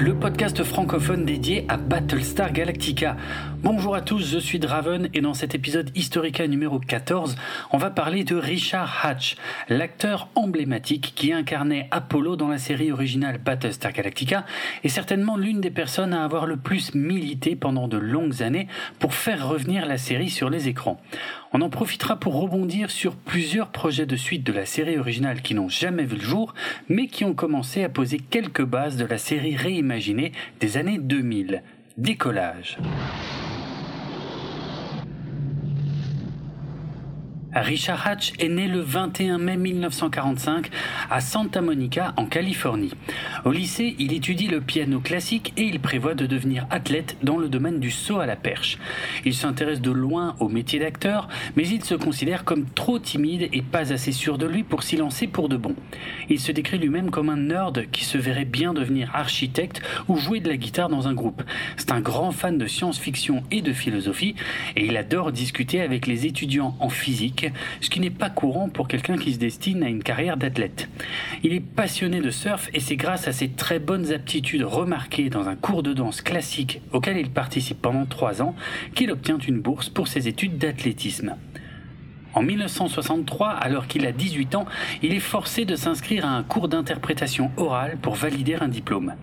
Le podcast francophone dédié à Battlestar Galactica. Bonjour à tous, je suis Draven et dans cet épisode Historica numéro 14, on va parler de Richard Hatch, l'acteur emblématique qui incarnait Apollo dans la série originale Battlestar Galactica et certainement l'une des personnes à avoir le plus milité pendant de longues années pour faire revenir la série sur les écrans. On en profitera pour rebondir sur plusieurs projets de suite de la série originale qui n'ont jamais vu le jour, mais qui ont commencé à poser quelques bases de la série réimaginée des années 2000. Décollage. Richard Hatch est né le 21 mai 1945 à Santa Monica, en Californie. Au lycée, il étudie le piano classique et il prévoit de devenir athlète dans le domaine du saut à la perche. Il s'intéresse de loin au métier d'acteur, mais il se considère comme trop timide et pas assez sûr de lui pour s'y lancer pour de bon. Il se décrit lui-même comme un nerd qui se verrait bien devenir architecte ou jouer de la guitare dans un groupe. C'est un grand fan de science-fiction et de philosophie et il adore discuter avec les étudiants en physique ce qui n'est pas courant pour quelqu'un qui se destine à une carrière d'athlète. Il est passionné de surf et c'est grâce à ses très bonnes aptitudes remarquées dans un cours de danse classique auquel il participe pendant trois ans qu'il obtient une bourse pour ses études d'athlétisme. En 1963, alors qu'il a 18 ans, il est forcé de s'inscrire à un cours d'interprétation orale pour valider un diplôme.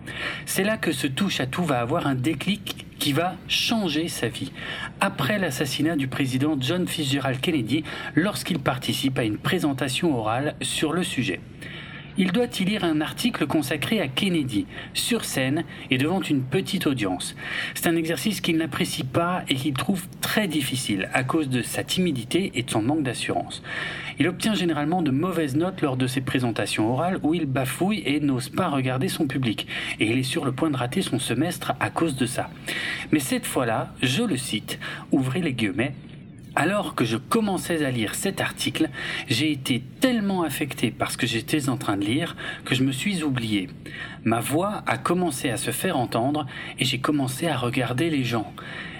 C'est là que ce touche à tout va avoir un déclic qui va changer sa vie. Après l'assassinat du président John Fitzgerald Kennedy, lorsqu'il participe à une présentation orale sur le sujet il doit y lire un article consacré à Kennedy, sur scène et devant une petite audience. C'est un exercice qu'il n'apprécie pas et qu'il trouve très difficile à cause de sa timidité et de son manque d'assurance. Il obtient généralement de mauvaises notes lors de ses présentations orales où il bafouille et n'ose pas regarder son public. Et il est sur le point de rater son semestre à cause de ça. Mais cette fois-là, je le cite, ouvrez les guillemets, alors que je commençais à lire cet article, j'ai été tellement affecté par ce que j'étais en train de lire que je me suis oublié. Ma voix a commencé à se faire entendre et j'ai commencé à regarder les gens.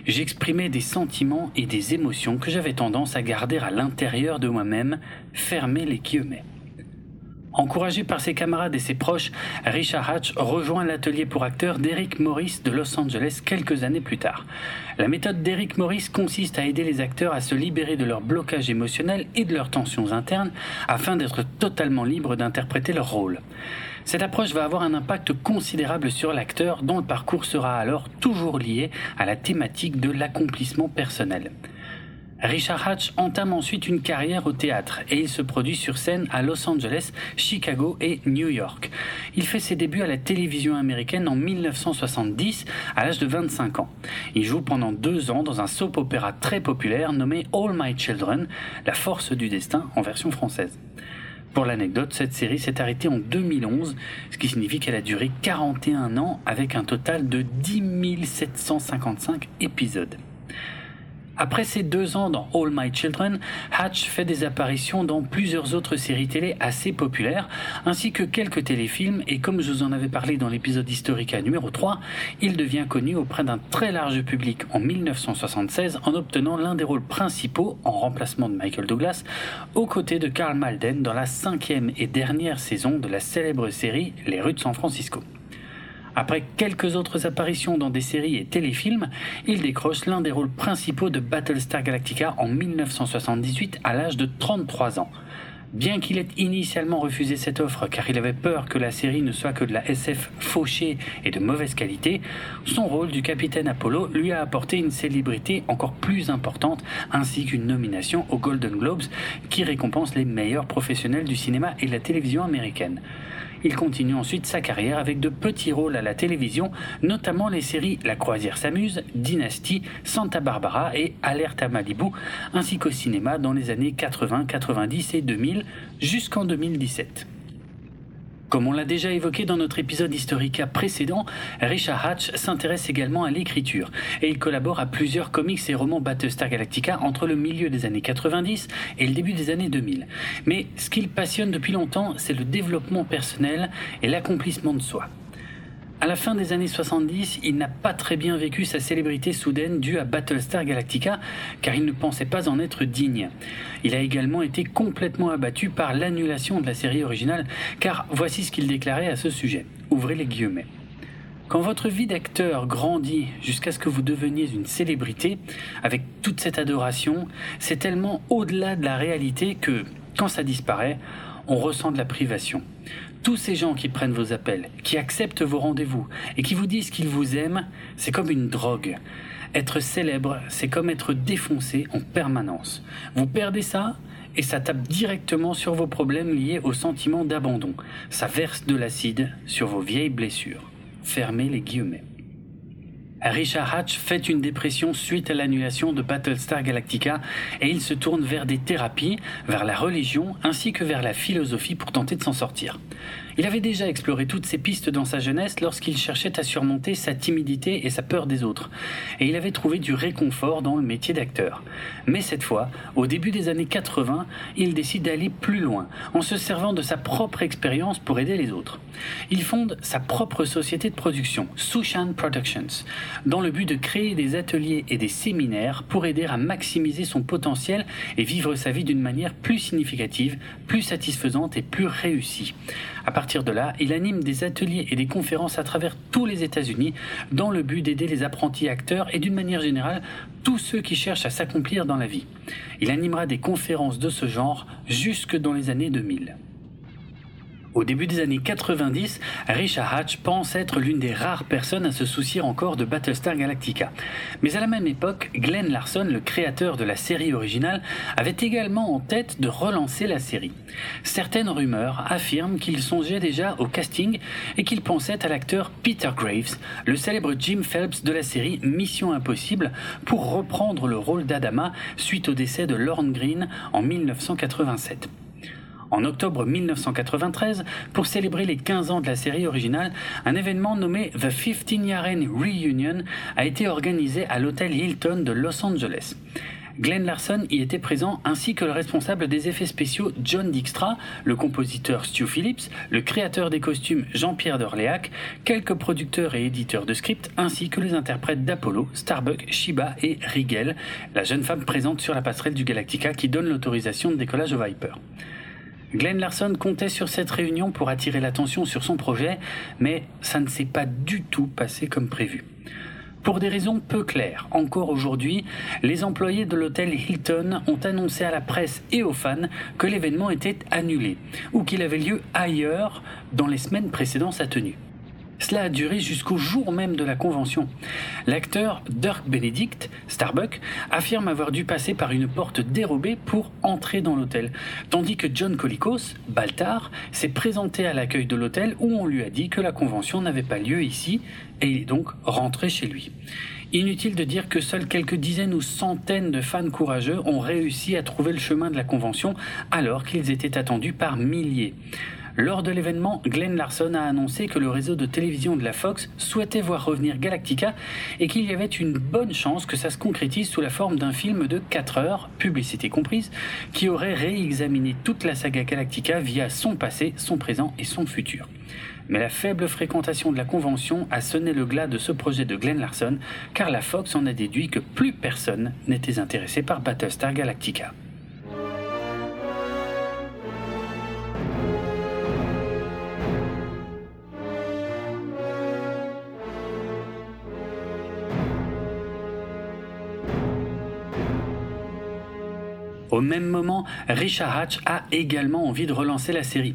J'exprimais des sentiments et des émotions que j'avais tendance à garder à l'intérieur de moi-même, fermer les guillemets. Encouragé par ses camarades et ses proches, Richard Hatch rejoint l'atelier pour acteurs d'Eric Morris de Los Angeles quelques années plus tard. La méthode d'Eric Morris consiste à aider les acteurs à se libérer de leur blocage émotionnel et de leurs tensions internes afin d'être totalement libres d'interpréter leur rôle. Cette approche va avoir un impact considérable sur l'acteur dont le parcours sera alors toujours lié à la thématique de l'accomplissement personnel. Richard Hatch entame ensuite une carrière au théâtre et il se produit sur scène à Los Angeles, Chicago et New York. Il fait ses débuts à la télévision américaine en 1970 à l'âge de 25 ans. Il joue pendant deux ans dans un soap opéra très populaire nommé All My Children, La force du destin en version française. Pour l'anecdote, cette série s'est arrêtée en 2011, ce qui signifie qu'elle a duré 41 ans avec un total de 10 755 épisodes. Après ses deux ans dans All My Children, Hatch fait des apparitions dans plusieurs autres séries télé assez populaires, ainsi que quelques téléfilms, et comme je vous en avais parlé dans l'épisode Historica numéro 3, il devient connu auprès d'un très large public en 1976 en obtenant l'un des rôles principaux, en remplacement de Michael Douglas, aux côtés de Karl Malden dans la cinquième et dernière saison de la célèbre série Les rues de San Francisco. Après quelques autres apparitions dans des séries et téléfilms, il décroche l'un des rôles principaux de Battlestar Galactica en 1978 à l'âge de 33 ans. Bien qu'il ait initialement refusé cette offre car il avait peur que la série ne soit que de la SF fauchée et de mauvaise qualité, son rôle du capitaine Apollo lui a apporté une célébrité encore plus importante ainsi qu'une nomination aux Golden Globes qui récompense les meilleurs professionnels du cinéma et de la télévision américaine. Il continue ensuite sa carrière avec de petits rôles à la télévision, notamment les séries La croisière s'amuse, Dynasty, Santa Barbara et Alerte à Malibu, ainsi qu'au cinéma dans les années 80, 90 et 2000 jusqu'en 2017. Comme on l'a déjà évoqué dans notre épisode Historica précédent, Richard Hatch s'intéresse également à l'écriture et il collabore à plusieurs comics et romans Battlestar Galactica entre le milieu des années 90 et le début des années 2000. Mais ce qu'il passionne depuis longtemps, c'est le développement personnel et l'accomplissement de soi. À la fin des années 70, il n'a pas très bien vécu sa célébrité soudaine due à Battlestar Galactica, car il ne pensait pas en être digne. Il a également été complètement abattu par l'annulation de la série originale, car voici ce qu'il déclarait à ce sujet. Ouvrez les guillemets. Quand votre vie d'acteur grandit jusqu'à ce que vous deveniez une célébrité, avec toute cette adoration, c'est tellement au-delà de la réalité que, quand ça disparaît, on ressent de la privation. Tous ces gens qui prennent vos appels, qui acceptent vos rendez-vous et qui vous disent qu'ils vous aiment, c'est comme une drogue. Être célèbre, c'est comme être défoncé en permanence. Vous perdez ça, et ça tape directement sur vos problèmes liés au sentiment d'abandon. Ça verse de l'acide sur vos vieilles blessures. Fermez les guillemets. Richard Hatch fait une dépression suite à l'annulation de Battlestar Galactica et il se tourne vers des thérapies, vers la religion ainsi que vers la philosophie pour tenter de s'en sortir. Il avait déjà exploré toutes ces pistes dans sa jeunesse lorsqu'il cherchait à surmonter sa timidité et sa peur des autres, et il avait trouvé du réconfort dans le métier d'acteur. Mais cette fois, au début des années 80, il décide d'aller plus loin, en se servant de sa propre expérience pour aider les autres. Il fonde sa propre société de production, Sushan Productions, dans le but de créer des ateliers et des séminaires pour aider à maximiser son potentiel et vivre sa vie d'une manière plus significative, plus satisfaisante et plus réussie. À partir de là, il anime des ateliers et des conférences à travers tous les États-Unis dans le but d'aider les apprentis acteurs et d'une manière générale tous ceux qui cherchent à s'accomplir dans la vie. Il animera des conférences de ce genre jusque dans les années 2000. Au début des années 90, Richard Hatch pense être l'une des rares personnes à se soucier encore de Battlestar Galactica. Mais à la même époque, Glenn Larson, le créateur de la série originale, avait également en tête de relancer la série. Certaines rumeurs affirment qu'il songeait déjà au casting et qu'il pensait à l'acteur Peter Graves, le célèbre Jim Phelps de la série Mission Impossible, pour reprendre le rôle d'Adama suite au décès de Lorne Green en 1987. En octobre 1993, pour célébrer les 15 ans de la série originale, un événement nommé The 15 Year Reunion a été organisé à l'hôtel Hilton de Los Angeles. Glenn Larson y était présent ainsi que le responsable des effets spéciaux John Dijkstra, le compositeur Stu Phillips, le créateur des costumes Jean-Pierre d'Orléac, quelques producteurs et éditeurs de scripts ainsi que les interprètes d'Apollo, Starbuck, Shiba et Rigel, la jeune femme présente sur la passerelle du Galactica qui donne l'autorisation de décollage au Viper. Glenn Larson comptait sur cette réunion pour attirer l'attention sur son projet, mais ça ne s'est pas du tout passé comme prévu. Pour des raisons peu claires, encore aujourd'hui, les employés de l'hôtel Hilton ont annoncé à la presse et aux fans que l'événement était annulé ou qu'il avait lieu ailleurs dans les semaines précédant sa tenue. Cela a duré jusqu'au jour même de la convention. L'acteur Dirk Benedict, Starbuck, affirme avoir dû passer par une porte dérobée pour entrer dans l'hôtel, tandis que John Colicos, Baltar, s'est présenté à l'accueil de l'hôtel où on lui a dit que la convention n'avait pas lieu ici et il est donc rentré chez lui. Inutile de dire que seuls quelques dizaines ou centaines de fans courageux ont réussi à trouver le chemin de la convention alors qu'ils étaient attendus par milliers. Lors de l'événement, Glenn Larson a annoncé que le réseau de télévision de la Fox souhaitait voir revenir Galactica et qu'il y avait une bonne chance que ça se concrétise sous la forme d'un film de 4 heures, publicité comprise, qui aurait réexaminé toute la saga Galactica via son passé, son présent et son futur. Mais la faible fréquentation de la convention a sonné le glas de ce projet de Glenn Larson, car la Fox en a déduit que plus personne n'était intéressé par Battlestar Galactica. Au même moment, Richard Hatch a également envie de relancer la série.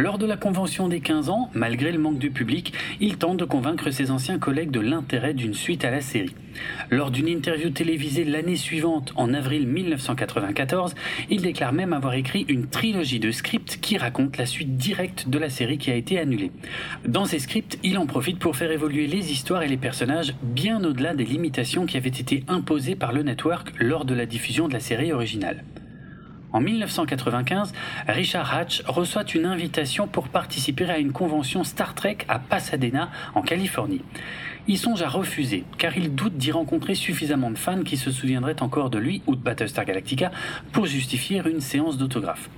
Lors de la convention des 15 ans, malgré le manque du public, il tente de convaincre ses anciens collègues de l'intérêt d'une suite à la série. Lors d'une interview télévisée l'année suivante, en avril 1994, il déclare même avoir écrit une trilogie de scripts qui raconte la suite directe de la série qui a été annulée. Dans ces scripts, il en profite pour faire évoluer les histoires et les personnages bien au-delà des limitations qui avaient été imposées par le network lors de la diffusion de la série originale. En 1995, Richard Hatch reçoit une invitation pour participer à une convention Star Trek à Pasadena, en Californie. Il songe à refuser, car il doute d'y rencontrer suffisamment de fans qui se souviendraient encore de lui ou de Battlestar Galactica pour justifier une séance d'autographe.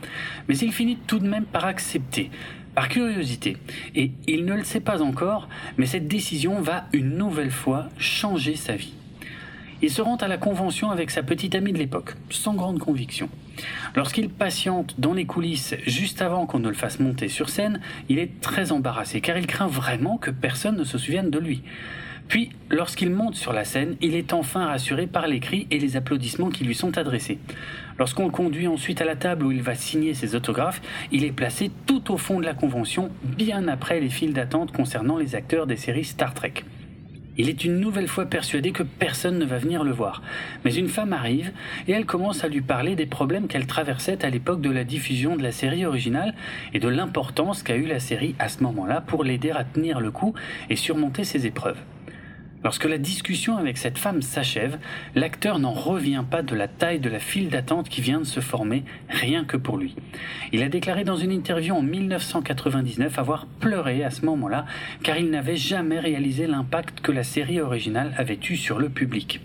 Mais il finit tout de même par accepter, par curiosité. Et il ne le sait pas encore, mais cette décision va une nouvelle fois changer sa vie. Il se rend à la convention avec sa petite amie de l'époque, sans grande conviction. Lorsqu'il patiente dans les coulisses juste avant qu'on ne le fasse monter sur scène, il est très embarrassé car il craint vraiment que personne ne se souvienne de lui. Puis, lorsqu'il monte sur la scène, il est enfin rassuré par les cris et les applaudissements qui lui sont adressés. Lorsqu'on le conduit ensuite à la table où il va signer ses autographes, il est placé tout au fond de la convention, bien après les files d'attente concernant les acteurs des séries Star Trek. Il est une nouvelle fois persuadé que personne ne va venir le voir. Mais une femme arrive et elle commence à lui parler des problèmes qu'elle traversait à l'époque de la diffusion de la série originale et de l'importance qu'a eu la série à ce moment-là pour l'aider à tenir le coup et surmonter ses épreuves. Lorsque la discussion avec cette femme s'achève, l'acteur n'en revient pas de la taille de la file d'attente qui vient de se former, rien que pour lui. Il a déclaré dans une interview en 1999 avoir pleuré à ce moment-là, car il n'avait jamais réalisé l'impact que la série originale avait eu sur le public.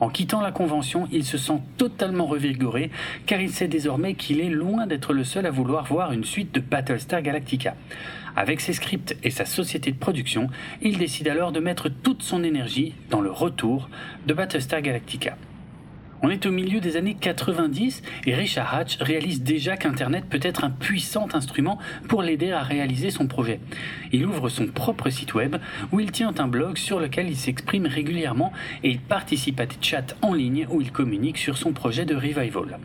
En quittant la convention, il se sent totalement revigoré car il sait désormais qu'il est loin d'être le seul à vouloir voir une suite de Battlestar Galactica. Avec ses scripts et sa société de production, il décide alors de mettre toute son énergie dans le retour de Battlestar Galactica. On est au milieu des années 90 et Richard Hatch réalise déjà qu'Internet peut être un puissant instrument pour l'aider à réaliser son projet. Il ouvre son propre site web où il tient un blog sur lequel il s'exprime régulièrement et il participe à des chats en ligne où il communique sur son projet de revival.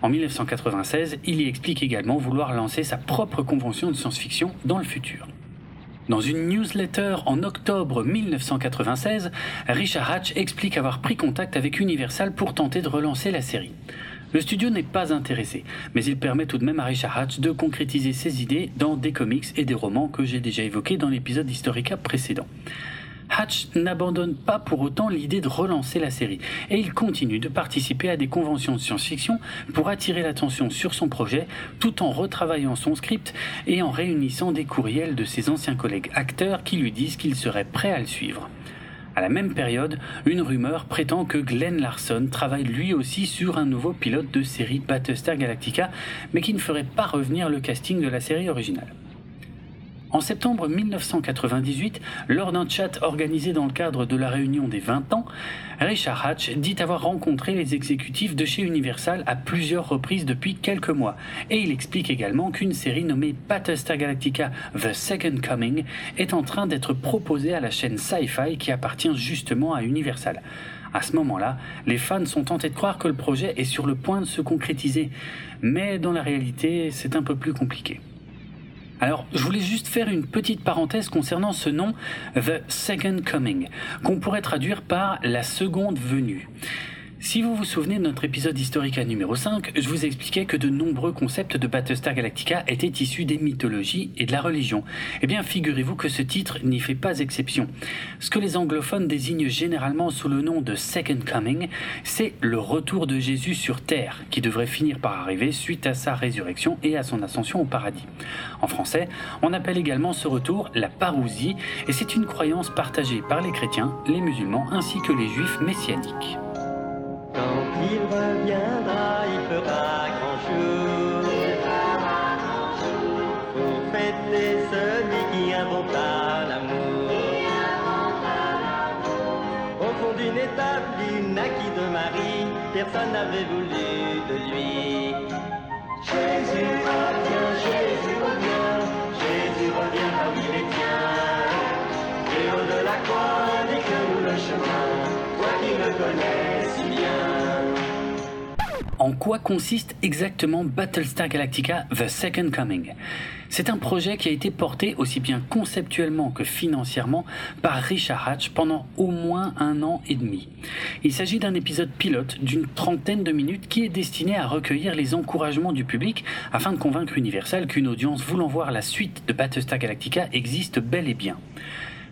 En 1996, il y explique également vouloir lancer sa propre convention de science-fiction dans le futur. Dans une newsletter en octobre 1996, Richard Hatch explique avoir pris contact avec Universal pour tenter de relancer la série. Le studio n'est pas intéressé, mais il permet tout de même à Richard Hatch de concrétiser ses idées dans des comics et des romans que j'ai déjà évoqués dans l'épisode Historica précédent. Hatch n'abandonne pas pour autant l'idée de relancer la série et il continue de participer à des conventions de science-fiction pour attirer l'attention sur son projet tout en retravaillant son script et en réunissant des courriels de ses anciens collègues acteurs qui lui disent qu'il serait prêt à le suivre. À la même période, une rumeur prétend que Glenn Larson travaille lui aussi sur un nouveau pilote de série Battlestar Galactica, mais qui ne ferait pas revenir le casting de la série originale. En septembre 1998, lors d'un chat organisé dans le cadre de la réunion des 20 ans, Richard Hatch dit avoir rencontré les exécutifs de chez Universal à plusieurs reprises depuis quelques mois, et il explique également qu'une série nommée Battlestar Galactica The Second Coming est en train d'être proposée à la chaîne Sci-Fi qui appartient justement à Universal. À ce moment-là, les fans sont tentés de croire que le projet est sur le point de se concrétiser, mais dans la réalité, c'est un peu plus compliqué. Alors, je voulais juste faire une petite parenthèse concernant ce nom, The Second Coming, qu'on pourrait traduire par la seconde venue. Si vous vous souvenez de notre épisode Historica numéro 5, je vous expliquais que de nombreux concepts de Battlestar Galactica étaient issus des mythologies et de la religion. Eh bien, figurez-vous que ce titre n'y fait pas exception. Ce que les anglophones désignent généralement sous le nom de Second Coming, c'est le retour de Jésus sur Terre, qui devrait finir par arriver suite à sa résurrection et à son ascension au paradis. En français, on appelle également ce retour la parousie, et c'est une croyance partagée par les chrétiens, les musulmans ainsi que les juifs messianiques. Quand il reviendra, il fera grand jour. Pour fêter celui qui inventa l'amour. Au fond d'une il naquit de Marie. Personne n'avait voulu de lui. Jésus revient, Jésus revient. Jésus revient parmi les tiens. Et au de la croix, dit que nous le chemin. Toi qui me connais. En quoi consiste exactement Battlestar Galactica The Second Coming C'est un projet qui a été porté aussi bien conceptuellement que financièrement par Richard Hatch pendant au moins un an et demi. Il s'agit d'un épisode pilote d'une trentaine de minutes qui est destiné à recueillir les encouragements du public afin de convaincre Universal qu'une audience voulant voir la suite de Battlestar Galactica existe bel et bien.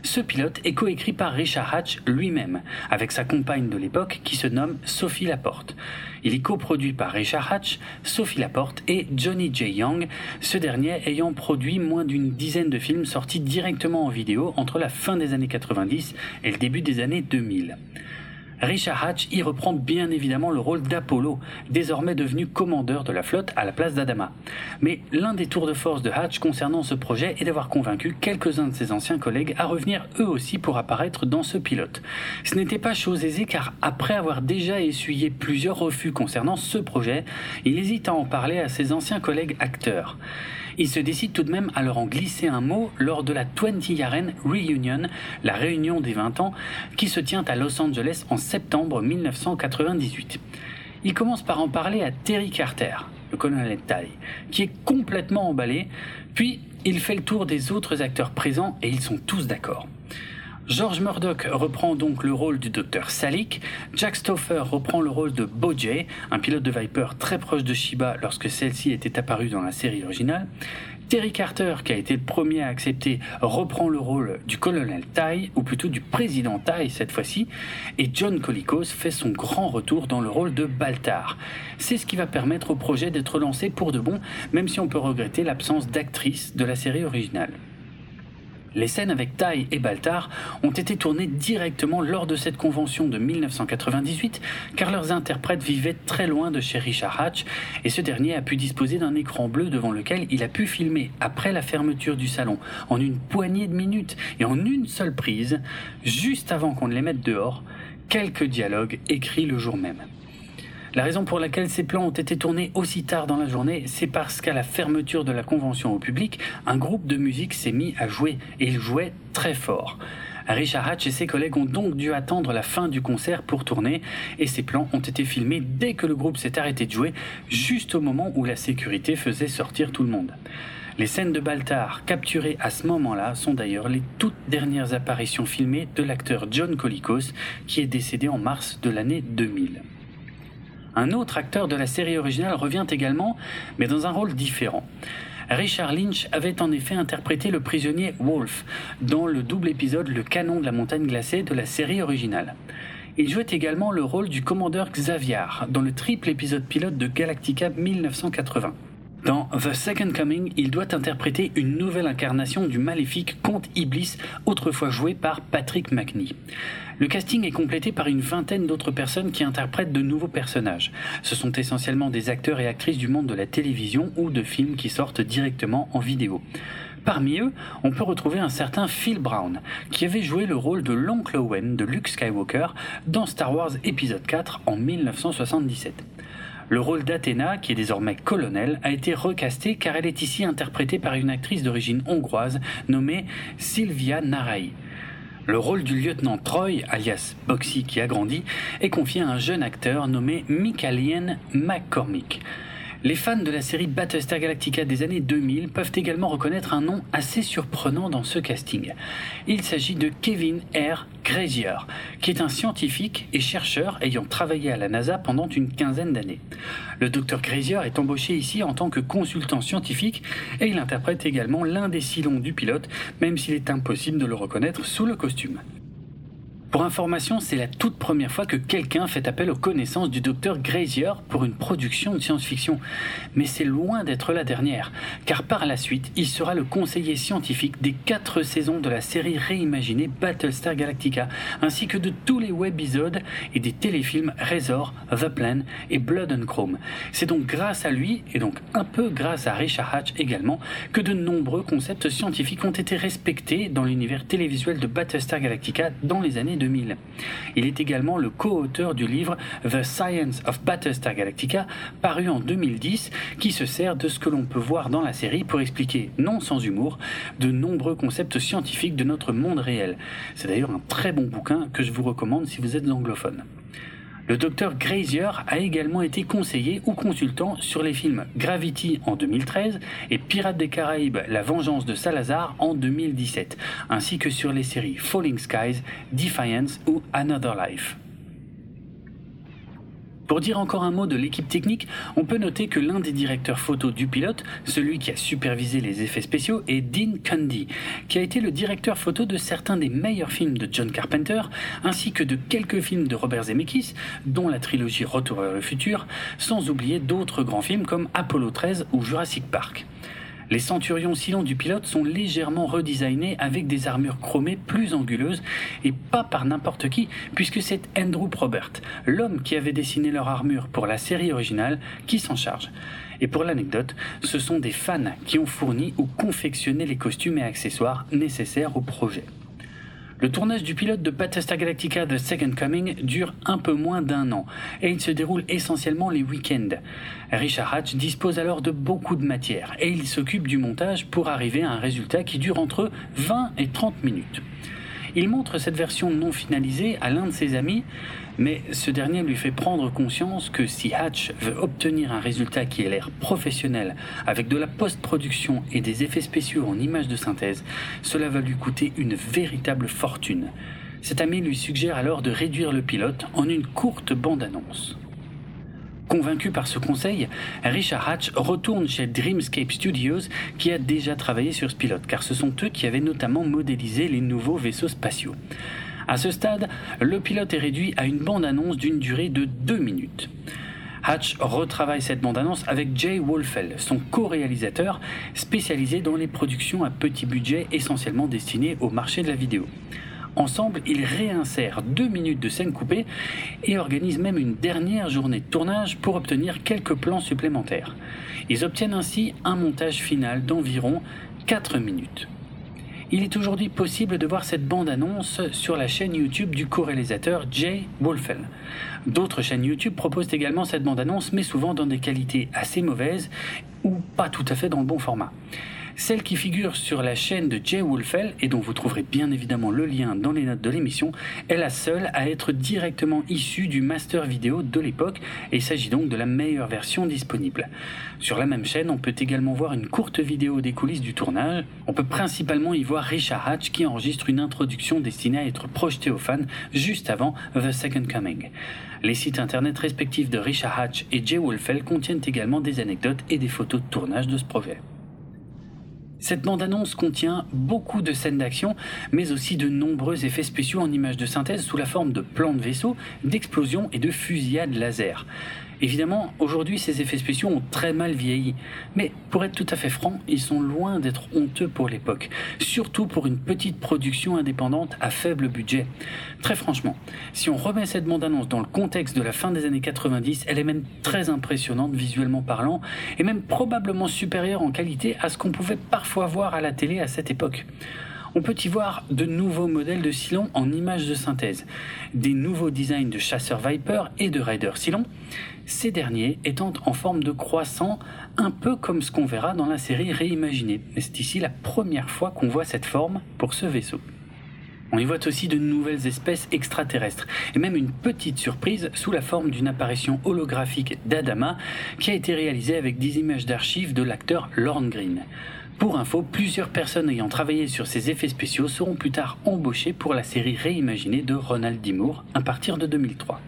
Ce pilote est coécrit par Richard Hatch lui-même, avec sa compagne de l'époque qui se nomme Sophie Laporte. Il est coproduit par Richard Hatch, Sophie Laporte et Johnny J. Young, ce dernier ayant produit moins d'une dizaine de films sortis directement en vidéo entre la fin des années 90 et le début des années 2000. Richard Hatch y reprend bien évidemment le rôle d'Apollo, désormais devenu commandeur de la flotte à la place d'Adama. Mais l'un des tours de force de Hatch concernant ce projet est d'avoir convaincu quelques-uns de ses anciens collègues à revenir eux aussi pour apparaître dans ce pilote. Ce n'était pas chose aisée car après avoir déjà essuyé plusieurs refus concernant ce projet, il hésite à en parler à ses anciens collègues acteurs. Il se décide tout de même à leur en glisser un mot lors de la 20 Yaren Reunion, la réunion des 20 ans, qui se tient à Los Angeles en septembre 1998. Il commence par en parler à Terry Carter, le colonel Ty, qui est complètement emballé, puis il fait le tour des autres acteurs présents et ils sont tous d'accord. George Murdoch reprend donc le rôle du docteur Salik, Jack Stoffer reprend le rôle de Bojay, un pilote de Viper très proche de Shiba lorsque celle-ci était apparue dans la série originale, Terry Carter, qui a été le premier à accepter, reprend le rôle du colonel Tai, ou plutôt du président Tai cette fois-ci, et John Colicos fait son grand retour dans le rôle de Baltar. C'est ce qui va permettre au projet d'être lancé pour de bon, même si on peut regretter l'absence d'actrice de la série originale. Les scènes avec Tai et Baltar ont été tournées directement lors de cette convention de 1998 car leurs interprètes vivaient très loin de chez Richard Hatch et ce dernier a pu disposer d'un écran bleu devant lequel il a pu filmer après la fermeture du salon en une poignée de minutes et en une seule prise, juste avant qu'on ne les mette dehors, quelques dialogues écrits le jour même. La raison pour laquelle ces plans ont été tournés aussi tard dans la journée, c'est parce qu'à la fermeture de la convention au public, un groupe de musique s'est mis à jouer, et il jouait très fort. Richard Hatch et ses collègues ont donc dû attendre la fin du concert pour tourner, et ces plans ont été filmés dès que le groupe s'est arrêté de jouer, juste au moment où la sécurité faisait sortir tout le monde. Les scènes de Baltar capturées à ce moment-là sont d'ailleurs les toutes dernières apparitions filmées de l'acteur John Colicos, qui est décédé en mars de l'année 2000. Un autre acteur de la série originale revient également, mais dans un rôle différent. Richard Lynch avait en effet interprété le prisonnier Wolf dans le double épisode Le canon de la montagne glacée de la série originale. Il jouait également le rôle du commandeur Xavier dans le triple épisode pilote de Galactica 1980. Dans The Second Coming, il doit interpréter une nouvelle incarnation du maléfique Comte Iblis, autrefois joué par Patrick McNee. Le casting est complété par une vingtaine d'autres personnes qui interprètent de nouveaux personnages. Ce sont essentiellement des acteurs et actrices du monde de la télévision ou de films qui sortent directement en vidéo. Parmi eux, on peut retrouver un certain Phil Brown, qui avait joué le rôle de l'oncle Owen de Luke Skywalker dans Star Wars épisode 4 en 1977. Le rôle d'Athéna, qui est désormais colonel, a été recasté car elle est ici interprétée par une actrice d'origine hongroise nommée Sylvia Narai. Le rôle du lieutenant Troy, alias Boxy qui a grandi, est confié à un jeune acteur nommé Michaelian McCormick. Les fans de la série Battlestar Galactica des années 2000 peuvent également reconnaître un nom assez surprenant dans ce casting. Il s'agit de Kevin R. Grazier, qui est un scientifique et chercheur ayant travaillé à la NASA pendant une quinzaine d'années. Le docteur Grazier est embauché ici en tant que consultant scientifique et il interprète également l'un des silons du pilote, même s'il est impossible de le reconnaître sous le costume. Pour information, c'est la toute première fois que quelqu'un fait appel aux connaissances du docteur Grazier pour une production de science-fiction. Mais c'est loin d'être la dernière, car par la suite, il sera le conseiller scientifique des quatre saisons de la série réimaginée Battlestar Galactica, ainsi que de tous les webisodes et des téléfilms Razor, The Plan et Blood and Chrome. C'est donc grâce à lui, et donc un peu grâce à Richard Hatch également, que de nombreux concepts scientifiques ont été respectés dans l'univers télévisuel de Battlestar Galactica dans les années 2000. Il est également le co-auteur du livre The Science of Battlestar Galactica, paru en 2010, qui se sert de ce que l'on peut voir dans la série pour expliquer, non sans humour, de nombreux concepts scientifiques de notre monde réel. C'est d'ailleurs un très bon bouquin que je vous recommande si vous êtes anglophone. Le docteur Grazier a également été conseiller ou consultant sur les films Gravity en 2013 et Pirates des Caraïbes, La vengeance de Salazar en 2017, ainsi que sur les séries Falling Skies, Defiance ou Another Life. Pour dire encore un mot de l'équipe technique, on peut noter que l'un des directeurs photo du pilote, celui qui a supervisé les effets spéciaux, est Dean Cundy, qui a été le directeur photo de certains des meilleurs films de John Carpenter, ainsi que de quelques films de Robert Zemeckis, dont la trilogie Retour vers le futur, sans oublier d'autres grands films comme Apollo 13 ou Jurassic Park. Les centurions silons du pilote sont légèrement redesignés avec des armures chromées plus anguleuses et pas par n'importe qui puisque c'est Andrew Probert, l'homme qui avait dessiné leur armure pour la série originale, qui s'en charge. Et pour l'anecdote, ce sont des fans qui ont fourni ou confectionné les costumes et accessoires nécessaires au projet. Le tournage du pilote de Battlestar Galactica The Second Coming dure un peu moins d'un an et il se déroule essentiellement les week-ends. Richard Hatch dispose alors de beaucoup de matière et il s'occupe du montage pour arriver à un résultat qui dure entre 20 et 30 minutes. Il montre cette version non finalisée à l'un de ses amis, mais ce dernier lui fait prendre conscience que si Hatch veut obtenir un résultat qui ait l'air professionnel, avec de la post-production et des effets spéciaux en images de synthèse, cela va lui coûter une véritable fortune. Cet ami lui suggère alors de réduire le pilote en une courte bande-annonce. Convaincu par ce conseil, Richard Hatch retourne chez Dreamscape Studios qui a déjà travaillé sur ce pilote, car ce sont eux qui avaient notamment modélisé les nouveaux vaisseaux spatiaux. À ce stade, le pilote est réduit à une bande-annonce d'une durée de deux minutes. Hatch retravaille cette bande-annonce avec Jay Wolfell, son co-réalisateur spécialisé dans les productions à petit budget essentiellement destinées au marché de la vidéo. Ensemble, ils réinsèrent deux minutes de scène coupée et organisent même une dernière journée de tournage pour obtenir quelques plans supplémentaires. Ils obtiennent ainsi un montage final d'environ 4 minutes. Il est aujourd'hui possible de voir cette bande-annonce sur la chaîne YouTube du co-réalisateur Jay Wolfell. D'autres chaînes YouTube proposent également cette bande-annonce, mais souvent dans des qualités assez mauvaises ou pas tout à fait dans le bon format. Celle qui figure sur la chaîne de Jay Wolfell, et dont vous trouverez bien évidemment le lien dans les notes de l'émission, est la seule à être directement issue du master vidéo de l'époque, et il s'agit donc de la meilleure version disponible. Sur la même chaîne, on peut également voir une courte vidéo des coulisses du tournage. On peut principalement y voir Richard Hatch qui enregistre une introduction destinée à être projetée aux fans juste avant The Second Coming. Les sites internet respectifs de Richard Hatch et Jay Wolfell contiennent également des anecdotes et des photos de tournage de ce projet. Cette bande-annonce contient beaucoup de scènes d'action, mais aussi de nombreux effets spéciaux en images de synthèse sous la forme de plans de vaisseaux, d'explosions et de fusillades laser. Évidemment, aujourd'hui, ces effets spéciaux ont très mal vieilli, mais pour être tout à fait franc, ils sont loin d'être honteux pour l'époque, surtout pour une petite production indépendante à faible budget. Très franchement, si on remet cette bande-annonce dans le contexte de la fin des années 90, elle est même très impressionnante visuellement parlant, et même probablement supérieure en qualité à ce qu'on pouvait parfois voir à la télé à cette époque on peut y voir de nouveaux modèles de Silon en images de synthèse, des nouveaux designs de chasseurs Viper et de Rider Silon, ces derniers étant en forme de croissant, un peu comme ce qu'on verra dans la série réimaginée. C'est ici la première fois qu'on voit cette forme pour ce vaisseau. On y voit aussi de nouvelles espèces extraterrestres, et même une petite surprise sous la forme d'une apparition holographique d'Adama qui a été réalisée avec des images d'archives de l'acteur Lorne Green. Pour info, plusieurs personnes ayant travaillé sur ces effets spéciaux seront plus tard embauchées pour la série réimaginée de Ronald D. Moore à partir de 2003.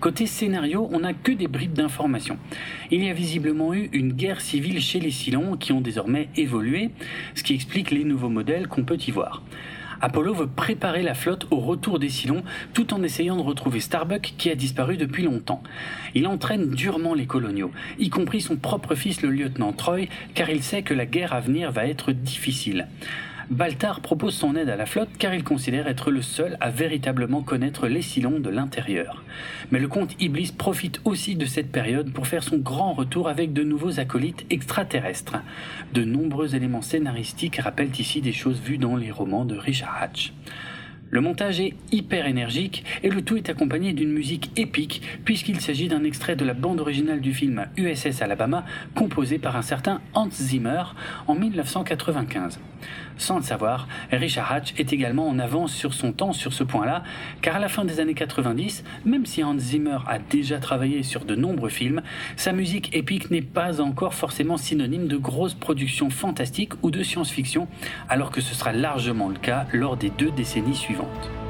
Côté scénario, on n'a que des bribes d'informations. Il y a visiblement eu une guerre civile chez les Cylons qui ont désormais évolué, ce qui explique les nouveaux modèles qu'on peut y voir. Apollo veut préparer la flotte au retour des Cylons tout en essayant de retrouver Starbuck qui a disparu depuis longtemps. Il entraîne durement les coloniaux, y compris son propre fils le lieutenant Troy, car il sait que la guerre à venir va être difficile. Baltar propose son aide à la flotte car il considère être le seul à véritablement connaître les Cylons de l'intérieur. Mais le comte Iblis profite aussi de cette période pour faire son grand retour avec de nouveaux acolytes extraterrestres. De nombreux éléments scénaristiques rappellent ici des choses vues dans les romans de Richard Hatch. Le montage est hyper énergique et le tout est accompagné d'une musique épique puisqu'il s'agit d'un extrait de la bande originale du film USS Alabama composé par un certain Hans Zimmer en 1995. Sans le savoir, Richard Hatch est également en avance sur son temps sur ce point-là, car à la fin des années 90, même si Hans Zimmer a déjà travaillé sur de nombreux films, sa musique épique n'est pas encore forcément synonyme de grosses productions fantastiques ou de science-fiction, alors que ce sera largement le cas lors des deux décennies suivantes. vivante.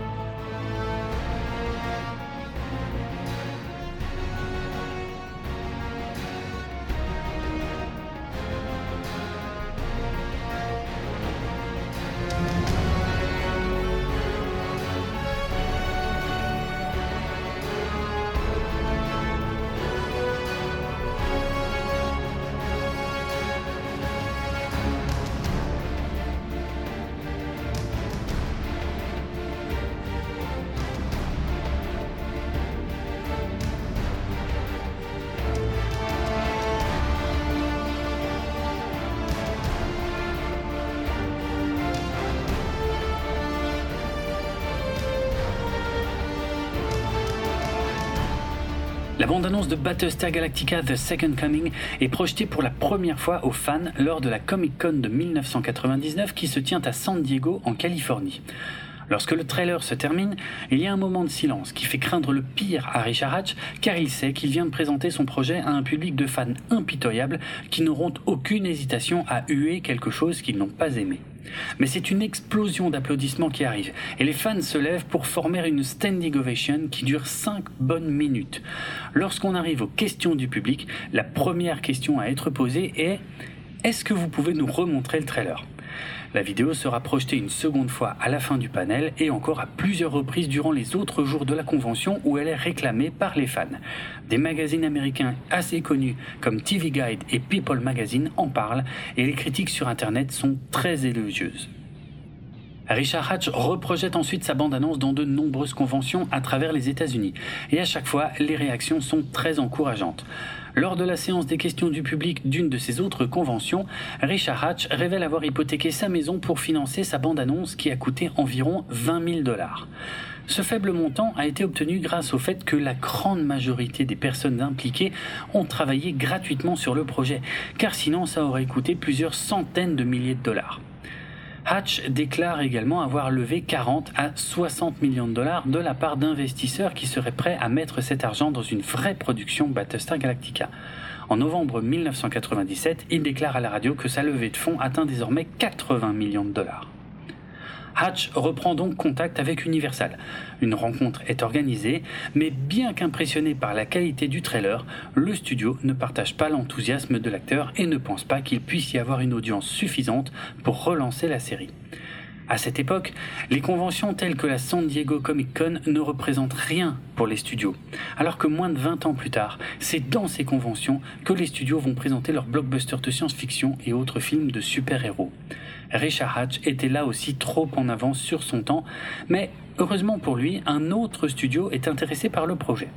La bande-annonce de Battlestar Galactica The Second Coming est projetée pour la première fois aux fans lors de la Comic Con de 1999 qui se tient à San Diego en Californie. Lorsque le trailer se termine, il y a un moment de silence qui fait craindre le pire à Richard Hatch car il sait qu'il vient de présenter son projet à un public de fans impitoyables qui n'auront aucune hésitation à huer quelque chose qu'ils n'ont pas aimé. Mais c'est une explosion d'applaudissements qui arrive, et les fans se lèvent pour former une standing ovation qui dure 5 bonnes minutes. Lorsqu'on arrive aux questions du public, la première question à être posée est Est-ce que vous pouvez nous remontrer le trailer? La vidéo sera projetée une seconde fois à la fin du panel et encore à plusieurs reprises durant les autres jours de la convention où elle est réclamée par les fans. Des magazines américains assez connus comme TV Guide et People Magazine en parlent et les critiques sur Internet sont très élogieuses. Richard Hatch reprojette ensuite sa bande-annonce dans de nombreuses conventions à travers les États-Unis. Et à chaque fois, les réactions sont très encourageantes. Lors de la séance des questions du public d'une de ses autres conventions, Richard Hatch révèle avoir hypothéqué sa maison pour financer sa bande-annonce qui a coûté environ 20 000 dollars. Ce faible montant a été obtenu grâce au fait que la grande majorité des personnes impliquées ont travaillé gratuitement sur le projet, car sinon ça aurait coûté plusieurs centaines de milliers de dollars. Hatch déclare également avoir levé 40 à 60 millions de dollars de la part d'investisseurs qui seraient prêts à mettre cet argent dans une vraie production Battlestar Galactica. En novembre 1997, il déclare à la radio que sa levée de fonds atteint désormais 80 millions de dollars. Hatch reprend donc contact avec Universal. Une rencontre est organisée, mais bien qu'impressionné par la qualité du trailer, le studio ne partage pas l'enthousiasme de l'acteur et ne pense pas qu'il puisse y avoir une audience suffisante pour relancer la série. À cette époque, les conventions telles que la San Diego Comic Con ne représentent rien pour les studios, alors que moins de 20 ans plus tard, c'est dans ces conventions que les studios vont présenter leurs blockbusters de science-fiction et autres films de super-héros. Richard Hatch était là aussi trop en avance sur son temps, mais heureusement pour lui, un autre studio est intéressé par le projet.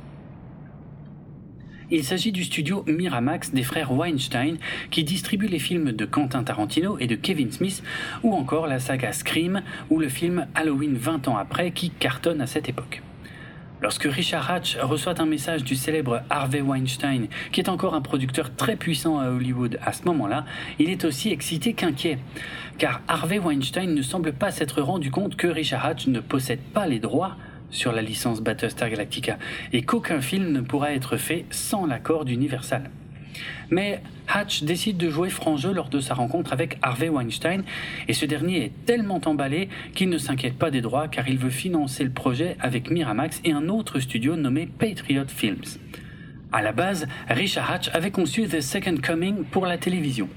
Il s'agit du studio Miramax des frères Weinstein qui distribue les films de Quentin Tarantino et de Kevin Smith ou encore la saga Scream ou le film Halloween 20 ans après qui cartonne à cette époque. Lorsque Richard Hatch reçoit un message du célèbre Harvey Weinstein, qui est encore un producteur très puissant à Hollywood à ce moment-là, il est aussi excité qu'inquiet. Car Harvey Weinstein ne semble pas s'être rendu compte que Richard Hatch ne possède pas les droits sur la licence Battlestar Galactica et qu'aucun film ne pourra être fait sans l'accord d'Universal. Mais Hatch décide de jouer franc jeu lors de sa rencontre avec Harvey Weinstein et ce dernier est tellement emballé qu'il ne s'inquiète pas des droits car il veut financer le projet avec Miramax et un autre studio nommé Patriot Films. À la base, Richard Hatch avait conçu The Second Coming pour la télévision.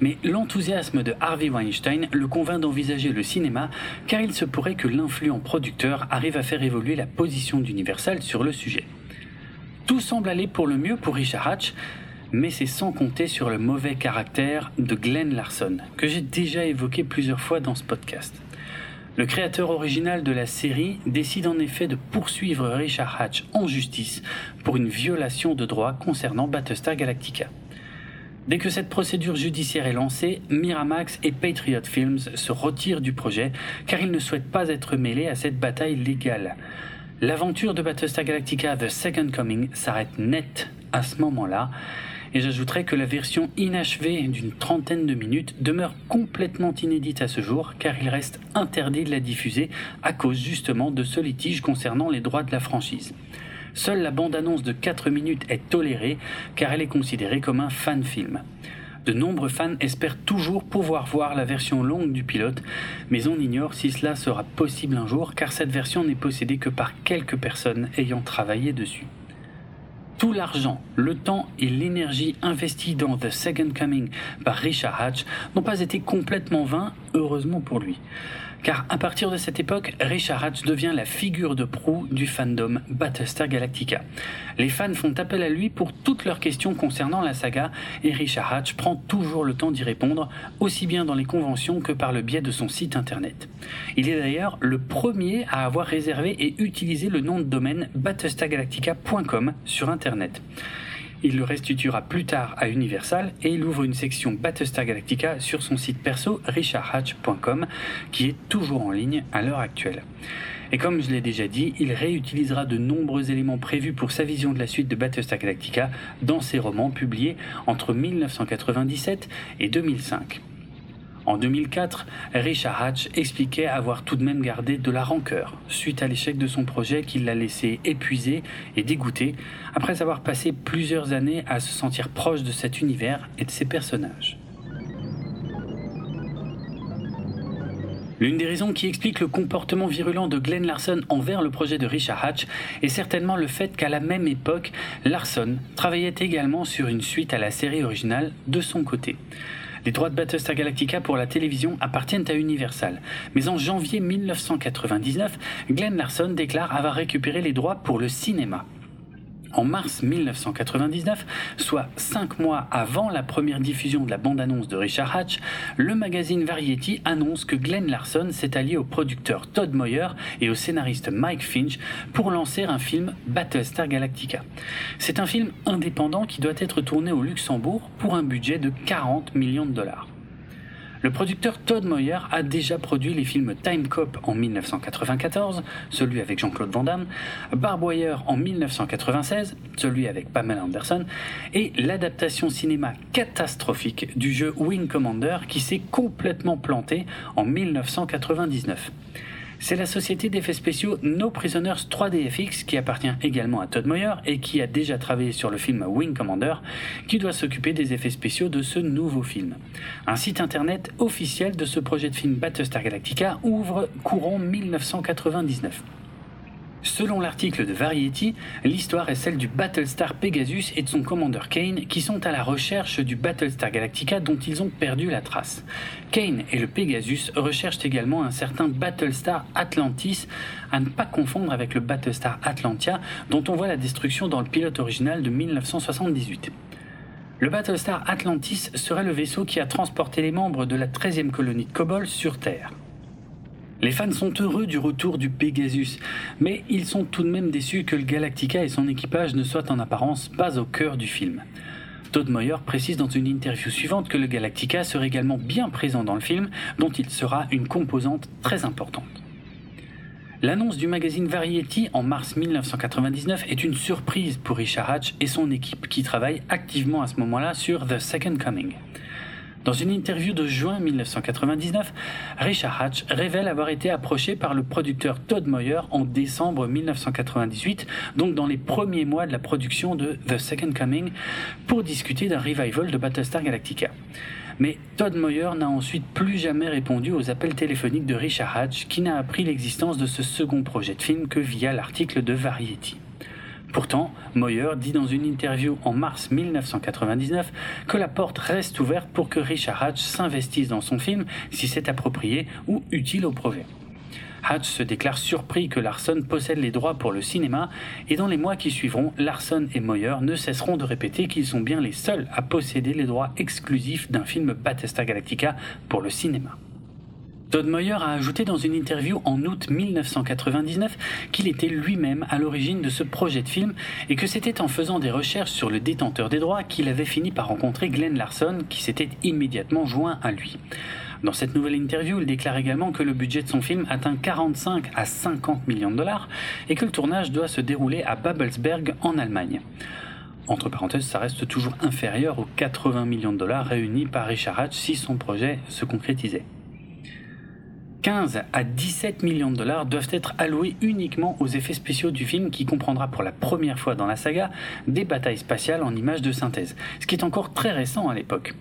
Mais l'enthousiasme de Harvey Weinstein le convainc d'envisager le cinéma car il se pourrait que l'influent producteur arrive à faire évoluer la position d'Universal sur le sujet. Tout semble aller pour le mieux pour Richard Hatch, mais c'est sans compter sur le mauvais caractère de Glenn Larson, que j'ai déjà évoqué plusieurs fois dans ce podcast. Le créateur original de la série décide en effet de poursuivre Richard Hatch en justice pour une violation de droit concernant Battlestar Galactica. Dès que cette procédure judiciaire est lancée, Miramax et Patriot Films se retirent du projet car ils ne souhaitent pas être mêlés à cette bataille légale. L'aventure de Battlestar Galactica The Second Coming s'arrête net à ce moment-là et j'ajouterai que la version inachevée d'une trentaine de minutes demeure complètement inédite à ce jour car il reste interdit de la diffuser à cause justement de ce litige concernant les droits de la franchise. Seule la bande-annonce de 4 minutes est tolérée car elle est considérée comme un fan-film. De nombreux fans espèrent toujours pouvoir voir la version longue du pilote, mais on ignore si cela sera possible un jour car cette version n'est possédée que par quelques personnes ayant travaillé dessus. Tout l'argent, le temps et l'énergie investis dans The Second Coming par Richard Hatch n'ont pas été complètement vains, heureusement pour lui car à partir de cette époque, Richard Hatch devient la figure de proue du fandom Battlestar Galactica. Les fans font appel à lui pour toutes leurs questions concernant la saga et Richard Hatch prend toujours le temps d'y répondre, aussi bien dans les conventions que par le biais de son site internet. Il est d'ailleurs le premier à avoir réservé et utilisé le nom de domaine battlestargalactica.com sur internet. Il le restituera plus tard à Universal et il ouvre une section Battlestar Galactica sur son site perso richardhatch.com qui est toujours en ligne à l'heure actuelle. Et comme je l'ai déjà dit, il réutilisera de nombreux éléments prévus pour sa vision de la suite de Battlestar Galactica dans ses romans publiés entre 1997 et 2005. En 2004, Richard Hatch expliquait avoir tout de même gardé de la rancœur suite à l'échec de son projet qui l'a laissé épuisé et dégoûté après avoir passé plusieurs années à se sentir proche de cet univers et de ses personnages. L'une des raisons qui explique le comportement virulent de Glenn Larson envers le projet de Richard Hatch est certainement le fait qu'à la même époque, Larson travaillait également sur une suite à la série originale de son côté. Les droits de Battlestar Galactica pour la télévision appartiennent à Universal. Mais en janvier 1999, Glenn Larson déclare avoir récupéré les droits pour le cinéma. En mars 1999, soit cinq mois avant la première diffusion de la bande-annonce de Richard Hatch, le magazine Variety annonce que Glenn Larson s'est allié au producteur Todd Moyer et au scénariste Mike Finch pour lancer un film Battlestar Galactica. C'est un film indépendant qui doit être tourné au Luxembourg pour un budget de 40 millions de dollars. Le producteur Todd Moyer a déjà produit les films Time Cop en 1994, celui avec Jean-Claude Van Damme, Barboyer en 1996, celui avec Pamela Anderson, et l'adaptation cinéma catastrophique du jeu Wing Commander qui s'est complètement planté en 1999. C'est la société d'effets spéciaux No Prisoners 3DFX qui appartient également à Todd Moyer et qui a déjà travaillé sur le film Wing Commander qui doit s'occuper des effets spéciaux de ce nouveau film. Un site internet officiel de ce projet de film Battlestar Galactica ouvre courant 1999. Selon l'article de Variety, l'histoire est celle du Battlestar Pegasus et de son commandeur Kane qui sont à la recherche du Battlestar Galactica dont ils ont perdu la trace. Kane et le Pegasus recherchent également un certain Battlestar Atlantis, à ne pas confondre avec le Battlestar Atlantia dont on voit la destruction dans le pilote original de 1978. Le Battlestar Atlantis serait le vaisseau qui a transporté les membres de la 13e colonie de Kobol sur Terre. Les fans sont heureux du retour du Pegasus, mais ils sont tout de même déçus que le Galactica et son équipage ne soient en apparence pas au cœur du film. Todd Moyer précise dans une interview suivante que le Galactica sera également bien présent dans le film, dont il sera une composante très importante. L'annonce du magazine Variety en mars 1999 est une surprise pour Richard Hatch et son équipe qui travaillent activement à ce moment-là sur The Second Coming. Dans une interview de juin 1999, Richard Hatch révèle avoir été approché par le producteur Todd Moyer en décembre 1998, donc dans les premiers mois de la production de The Second Coming, pour discuter d'un revival de Battlestar Galactica. Mais Todd Moyer n'a ensuite plus jamais répondu aux appels téléphoniques de Richard Hatch, qui n'a appris l'existence de ce second projet de film que via l'article de Variety. Pourtant, Moyer dit dans une interview en mars 1999 que la porte reste ouverte pour que Richard Hatch s'investisse dans son film si c'est approprié ou utile au projet. Hatch se déclare surpris que Larson possède les droits pour le cinéma et dans les mois qui suivront, Larson et Moyer ne cesseront de répéter qu'ils sont bien les seuls à posséder les droits exclusifs d'un film Battlestar Galactica pour le cinéma. Todd Moyer a ajouté dans une interview en août 1999 qu'il était lui-même à l'origine de ce projet de film et que c'était en faisant des recherches sur le détenteur des droits qu'il avait fini par rencontrer Glenn Larson qui s'était immédiatement joint à lui. Dans cette nouvelle interview, il déclare également que le budget de son film atteint 45 à 50 millions de dollars et que le tournage doit se dérouler à Babelsberg en Allemagne. Entre parenthèses, ça reste toujours inférieur aux 80 millions de dollars réunis par Richard Hatch si son projet se concrétisait. 15 à 17 millions de dollars doivent être alloués uniquement aux effets spéciaux du film qui comprendra pour la première fois dans la saga des batailles spatiales en images de synthèse, ce qui est encore très récent à l'époque.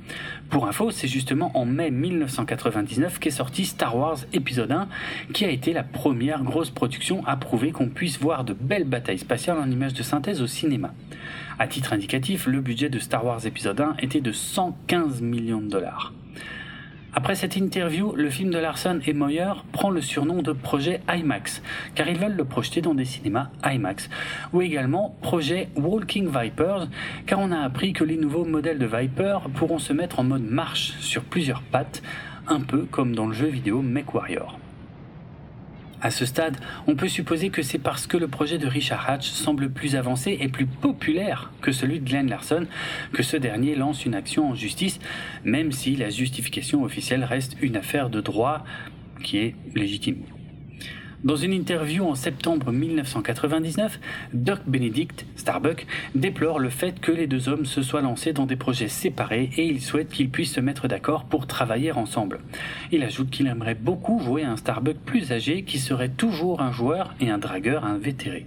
Pour info, c'est justement en mai 1999 qu'est sorti Star Wars épisode 1, qui a été la première grosse production à prouver qu'on puisse voir de belles batailles spatiales en images de synthèse au cinéma. À titre indicatif, le budget de Star Wars épisode 1 était de 115 millions de dollars. Après cette interview, le film de Larson et Moyer prend le surnom de projet IMAX, car ils veulent le projeter dans des cinémas IMAX, ou également projet Walking Vipers, car on a appris que les nouveaux modèles de Viper pourront se mettre en mode marche sur plusieurs pattes, un peu comme dans le jeu vidéo MechWarrior. À ce stade, on peut supposer que c'est parce que le projet de Richard Hatch semble plus avancé et plus populaire que celui de Glenn Larson que ce dernier lance une action en justice, même si la justification officielle reste une affaire de droit qui est légitime. Dans une interview en septembre 1999, Doc Benedict, Starbuck, déplore le fait que les deux hommes se soient lancés dans des projets séparés et il souhaite qu'ils puissent se mettre d'accord pour travailler ensemble. Il ajoute qu'il aimerait beaucoup jouer à un Starbuck plus âgé qui serait toujours un joueur et un dragueur invétéré.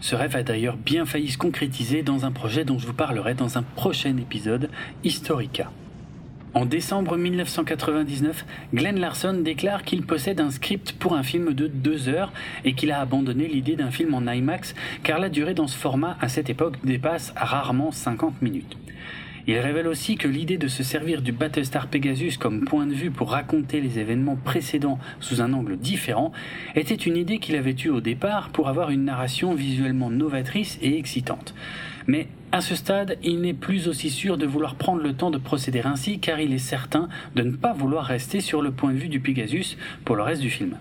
Ce rêve a d'ailleurs bien failli se concrétiser dans un projet dont je vous parlerai dans un prochain épisode, Historica. En décembre 1999, Glenn Larson déclare qu'il possède un script pour un film de deux heures et qu'il a abandonné l'idée d'un film en IMAX car la durée dans ce format à cette époque dépasse rarement 50 minutes. Il révèle aussi que l'idée de se servir du Battlestar Pegasus comme point de vue pour raconter les événements précédents sous un angle différent était une idée qu'il avait eue au départ pour avoir une narration visuellement novatrice et excitante. Mais à ce stade, il n'est plus aussi sûr de vouloir prendre le temps de procéder ainsi car il est certain de ne pas vouloir rester sur le point de vue du Pegasus pour le reste du film.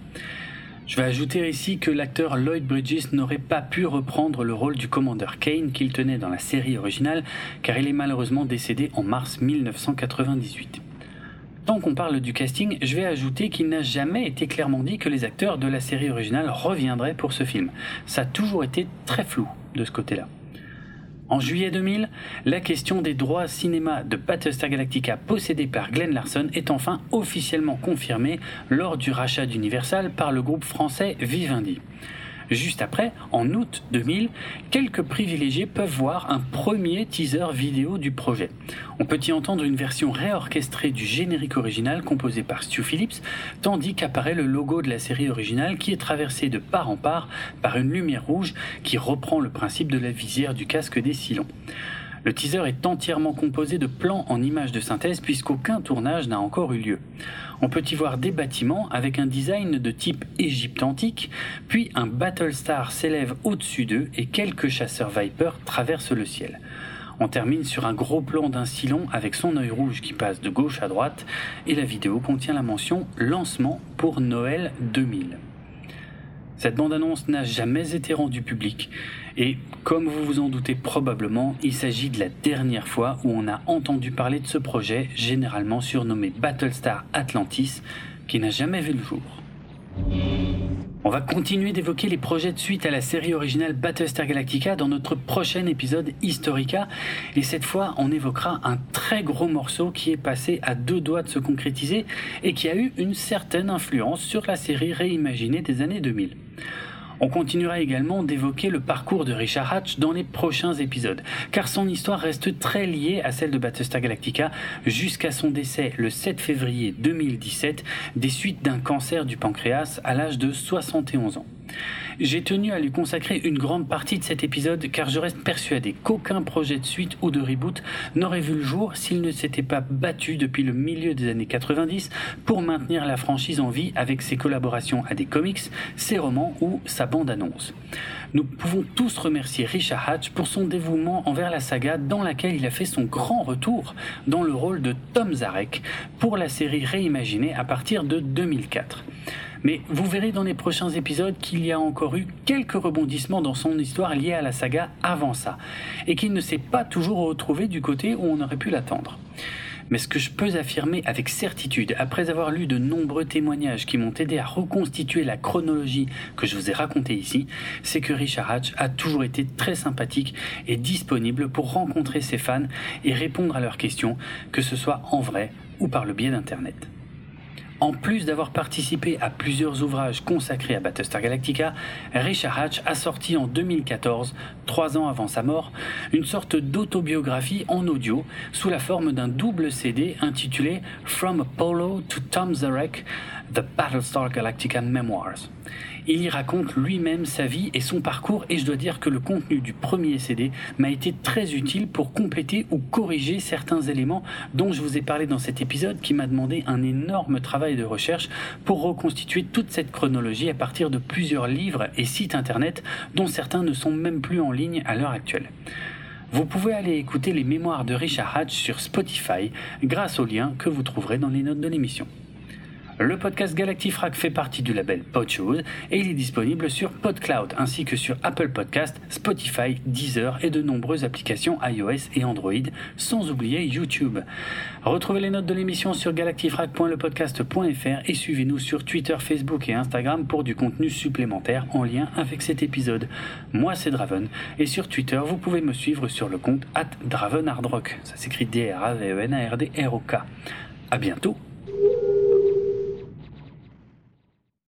Je vais ajouter ici que l'acteur Lloyd Bridges n'aurait pas pu reprendre le rôle du commandeur Kane qu'il tenait dans la série originale car il est malheureusement décédé en mars 1998. Tant qu'on parle du casting, je vais ajouter qu'il n'a jamais été clairement dit que les acteurs de la série originale reviendraient pour ce film. Ça a toujours été très flou de ce côté-là. En juillet 2000, la question des droits cinéma de Battlestar Galactica possédés par Glenn Larson est enfin officiellement confirmée lors du rachat d'Universal par le groupe français Vivendi. Juste après, en août 2000, quelques privilégiés peuvent voir un premier teaser vidéo du projet. On peut y entendre une version réorchestrée du générique original composé par Stu Phillips, tandis qu'apparaît le logo de la série originale qui est traversé de part en part par une lumière rouge qui reprend le principe de la visière du casque des Silons. Le teaser est entièrement composé de plans en images de synthèse puisqu'aucun tournage n'a encore eu lieu. On peut y voir des bâtiments avec un design de type Égypte antique, puis un Battlestar s'élève au-dessus d'eux et quelques chasseurs Viper traversent le ciel. On termine sur un gros plan d'un Silon avec son œil rouge qui passe de gauche à droite et la vidéo contient la mention lancement pour Noël 2000. Cette bande-annonce n'a jamais été rendue publique et, comme vous vous en doutez probablement, il s'agit de la dernière fois où on a entendu parler de ce projet, généralement surnommé Battlestar Atlantis, qui n'a jamais vu le jour. On va continuer d'évoquer les projets de suite à la série originale Battlestar Galactica dans notre prochain épisode Historica. Et cette fois, on évoquera un très gros morceau qui est passé à deux doigts de se concrétiser et qui a eu une certaine influence sur la série réimaginée des années 2000. On continuera également d'évoquer le parcours de Richard Hatch dans les prochains épisodes, car son histoire reste très liée à celle de Battlestar Galactica jusqu'à son décès le 7 février 2017 des suites d'un cancer du pancréas à l'âge de 71 ans. J'ai tenu à lui consacrer une grande partie de cet épisode car je reste persuadé qu'aucun projet de suite ou de reboot n'aurait vu le jour s'il ne s'était pas battu depuis le milieu des années 90 pour maintenir la franchise en vie avec ses collaborations à des comics, ses romans ou sa bande-annonce. Nous pouvons tous remercier Richard Hatch pour son dévouement envers la saga dans laquelle il a fait son grand retour dans le rôle de Tom Zarek pour la série réimaginée à partir de 2004. Mais vous verrez dans les prochains épisodes qu'il y a encore eu quelques rebondissements dans son histoire liés à la saga avant ça, et qu'il ne s'est pas toujours retrouvé du côté où on aurait pu l'attendre. Mais ce que je peux affirmer avec certitude, après avoir lu de nombreux témoignages qui m'ont aidé à reconstituer la chronologie que je vous ai racontée ici, c'est que Richard Hatch a toujours été très sympathique et disponible pour rencontrer ses fans et répondre à leurs questions, que ce soit en vrai ou par le biais d'Internet. En plus d'avoir participé à plusieurs ouvrages consacrés à Battlestar Galactica, Richard Hatch a sorti en 2014, trois ans avant sa mort, une sorte d'autobiographie en audio sous la forme d'un double CD intitulé From Apollo to Tom Zarek, The Battlestar Galactica Memoirs. Il y raconte lui-même sa vie et son parcours et je dois dire que le contenu du premier CD m'a été très utile pour compléter ou corriger certains éléments dont je vous ai parlé dans cet épisode qui m'a demandé un énorme travail de recherche pour reconstituer toute cette chronologie à partir de plusieurs livres et sites internet dont certains ne sont même plus en ligne à l'heure actuelle. Vous pouvez aller écouter les mémoires de Richard Hatch sur Spotify grâce au lien que vous trouverez dans les notes de l'émission. Le podcast Galactifrac fait partie du label Podchose et il est disponible sur PodCloud ainsi que sur Apple Podcast, Spotify, Deezer et de nombreuses applications iOS et Android, sans oublier YouTube. Retrouvez les notes de l'émission sur galactifrac.lepodcast.fr et suivez-nous sur Twitter, Facebook et Instagram pour du contenu supplémentaire en lien avec cet épisode. Moi c'est Draven et sur Twitter vous pouvez me suivre sur le compte at Dravenhardrock. Ça s'écrit D-R-A-V-E-N-A-R-D-R-O-K. À bientôt